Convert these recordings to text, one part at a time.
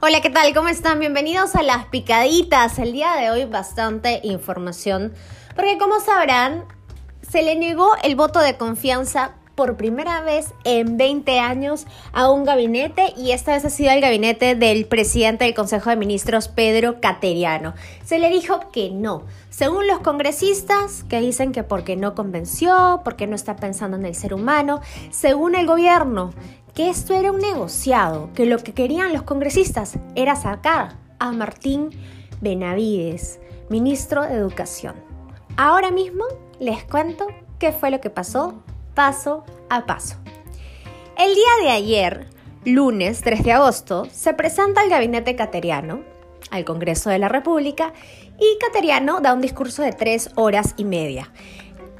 Hola, ¿qué tal? ¿Cómo están? Bienvenidos a las picaditas. El día de hoy bastante información, porque como sabrán, se le negó el voto de confianza por primera vez en 20 años a un gabinete y esta vez ha sido el gabinete del presidente del Consejo de Ministros, Pedro Cateriano. Se le dijo que no. Según los congresistas, que dicen que porque no convenció, porque no está pensando en el ser humano, según el gobierno, que esto era un negociado, que lo que querían los congresistas era sacar a Martín Benavides, ministro de Educación. Ahora mismo les cuento qué fue lo que pasó paso a paso. El día de ayer, lunes 3 de agosto, se presenta el gabinete cateriano al Congreso de la República y Cateriano da un discurso de tres horas y media.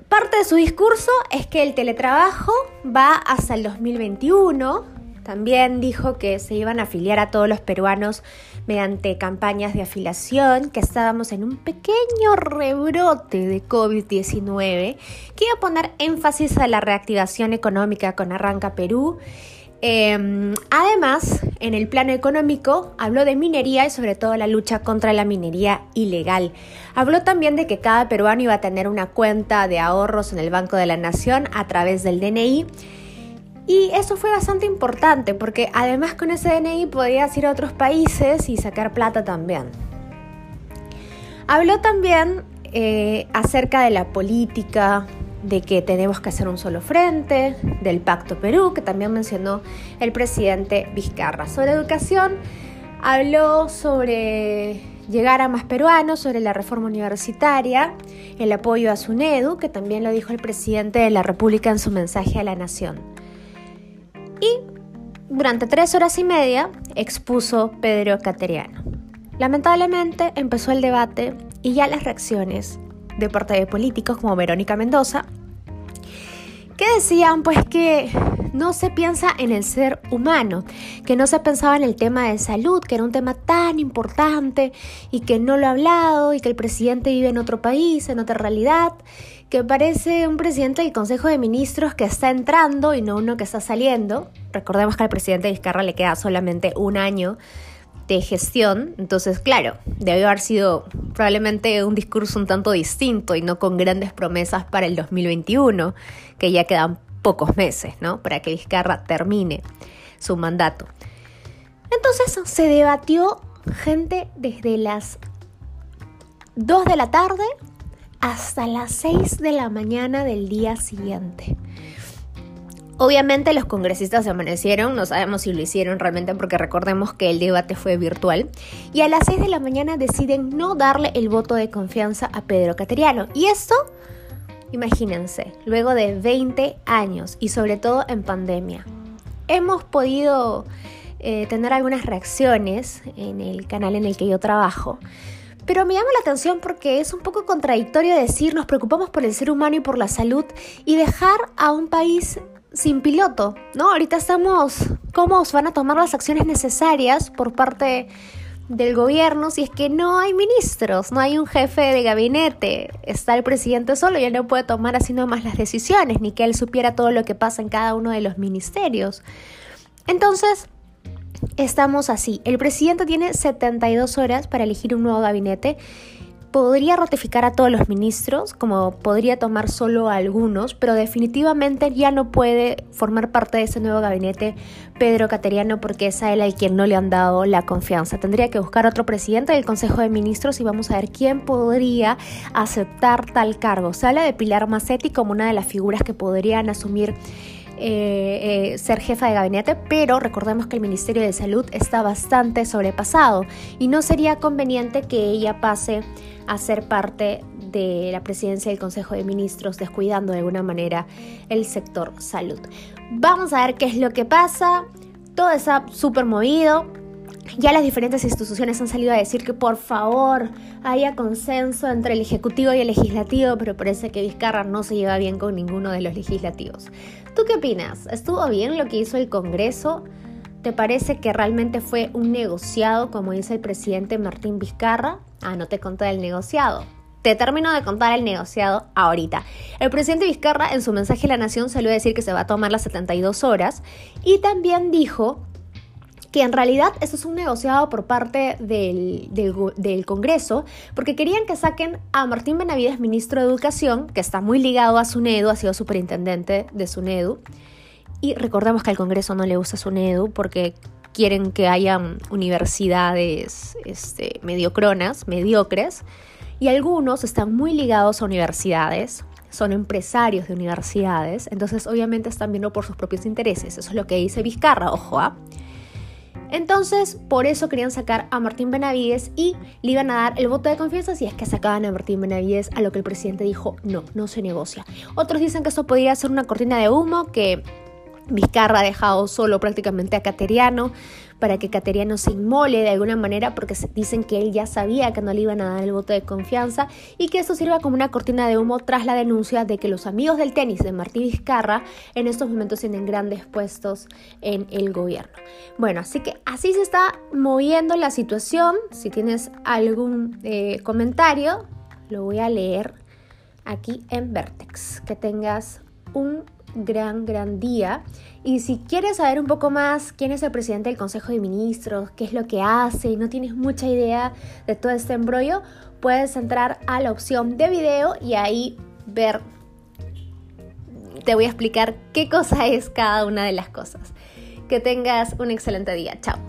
Parte de su discurso es que el teletrabajo va hasta el 2021. También dijo que se iban a afiliar a todos los peruanos mediante campañas de afiliación, que estábamos en un pequeño rebrote de COVID-19, que iba a poner énfasis a la reactivación económica con Arranca Perú Em, además, en el plano económico, habló de minería y sobre todo la lucha contra la minería ilegal. Habló también de que cada peruano iba a tener una cuenta de ahorros en el Banco de la Nación a través del DNI. Y eso fue bastante importante porque además con ese DNI podías ir a otros países y sacar plata también. Habló también eh, acerca de la política, de que tenemos que hacer un solo frente, del Pacto Perú, que también mencionó el presidente Vizcarra. Sobre educación, habló sobre llegar a más peruanos, sobre la reforma universitaria, el apoyo a SUNEDU, que también lo dijo el presidente de la República en su mensaje a la Nación. Durante tres horas y media expuso Pedro Cateriano. Lamentablemente empezó el debate y ya las reacciones de parte de políticos como Verónica Mendoza, que decían pues que no se piensa en el ser humano, que no se pensaba en el tema de salud, que era un tema tan importante y que no lo ha hablado y que el presidente vive en otro país, en otra realidad, que parece un presidente del Consejo de Ministros que está entrando y no uno que está saliendo. Recordemos que al presidente Vizcarra le queda solamente un año de gestión. Entonces, claro, debió haber sido probablemente un discurso un tanto distinto y no con grandes promesas para el 2021, que ya quedan pocos meses, ¿no? Para que Vizcarra termine su mandato. Entonces se debatió gente desde las 2 de la tarde hasta las 6 de la mañana del día siguiente. Obviamente los congresistas se amanecieron, no sabemos si lo hicieron realmente porque recordemos que el debate fue virtual, y a las 6 de la mañana deciden no darle el voto de confianza a Pedro Cateriano. Y esto, imagínense, luego de 20 años y sobre todo en pandemia. Hemos podido eh, tener algunas reacciones en el canal en el que yo trabajo. Pero me llama la atención porque es un poco contradictorio decir nos preocupamos por el ser humano y por la salud y dejar a un país sin piloto, ¿no? Ahorita estamos, ¿cómo van a tomar las acciones necesarias por parte del gobierno si es que no hay ministros, no hay un jefe de gabinete, está el presidente solo y él no puede tomar así nomás las decisiones, ni que él supiera todo lo que pasa en cada uno de los ministerios. Entonces, estamos así. El presidente tiene 72 horas para elegir un nuevo gabinete podría ratificar a todos los ministros, como podría tomar solo a algunos, pero definitivamente ya no puede formar parte de ese nuevo gabinete Pedro Cateriano porque es a él al quien no le han dado la confianza. Tendría que buscar otro presidente del Consejo de Ministros y vamos a ver quién podría aceptar tal cargo. Se habla de Pilar Macetti como una de las figuras que podrían asumir eh, eh, ser jefa de gabinete, pero recordemos que el Ministerio de Salud está bastante sobrepasado y no sería conveniente que ella pase a ser parte de la presidencia del Consejo de Ministros, descuidando de alguna manera el sector salud. Vamos a ver qué es lo que pasa. Todo está súper movido. Ya las diferentes instituciones han salido a decir que por favor haya consenso entre el Ejecutivo y el Legislativo, pero parece que Vizcarra no se lleva bien con ninguno de los legislativos. ¿Tú qué opinas? ¿Estuvo bien lo que hizo el Congreso? ¿Te parece que realmente fue un negociado, como dice el presidente Martín Vizcarra? Ah, no te conté del negociado. Te termino de contar el negociado ahorita. El presidente Vizcarra en su mensaje a la nación salió a decir que se va a tomar las 72 horas y también dijo que en realidad eso es un negociado por parte del, del, Congreso, porque querían que saquen a Martín Benavides, ministro de Educación, que está muy ligado a SUNEDU, ha sido superintendente de SUNEDU, y recordemos que al Congreso no le gusta SUNEDU porque quieren que haya universidades este, mediocronas, mediocres, y algunos están muy ligados a universidades, son empresarios de universidades, entonces obviamente están viendo por sus propios intereses, eso es lo que dice Vizcarra, ojo, ¿ah? Entonces, por eso querían sacar a Martín Benavides y le iban a dar el voto de confianza si es que sacaban a Martín Benavides, a lo que el presidente dijo, no, no se negocia. Otros dicen que eso podría ser una cortina de humo, que Vizcarra ha dejado solo prácticamente a Cateriano para que Cateriano se inmole de alguna manera porque dicen que él ya sabía que no le iban a dar el voto de confianza y que eso sirva como una cortina de humo tras la denuncia de que los amigos del tenis de Martí Vizcarra en estos momentos tienen grandes puestos en el gobierno. Bueno, así que así se está moviendo la situación. Si tienes algún eh, comentario, lo voy a leer aquí en Vertex. Que tengas un gran, gran día. Y si quieres saber un poco más quién es el presidente del Consejo de Ministros, qué es lo que hace y no tienes mucha idea de todo este embrollo, puedes entrar a la opción de video y ahí ver, te voy a explicar qué cosa es cada una de las cosas. Que tengas un excelente día. Chao.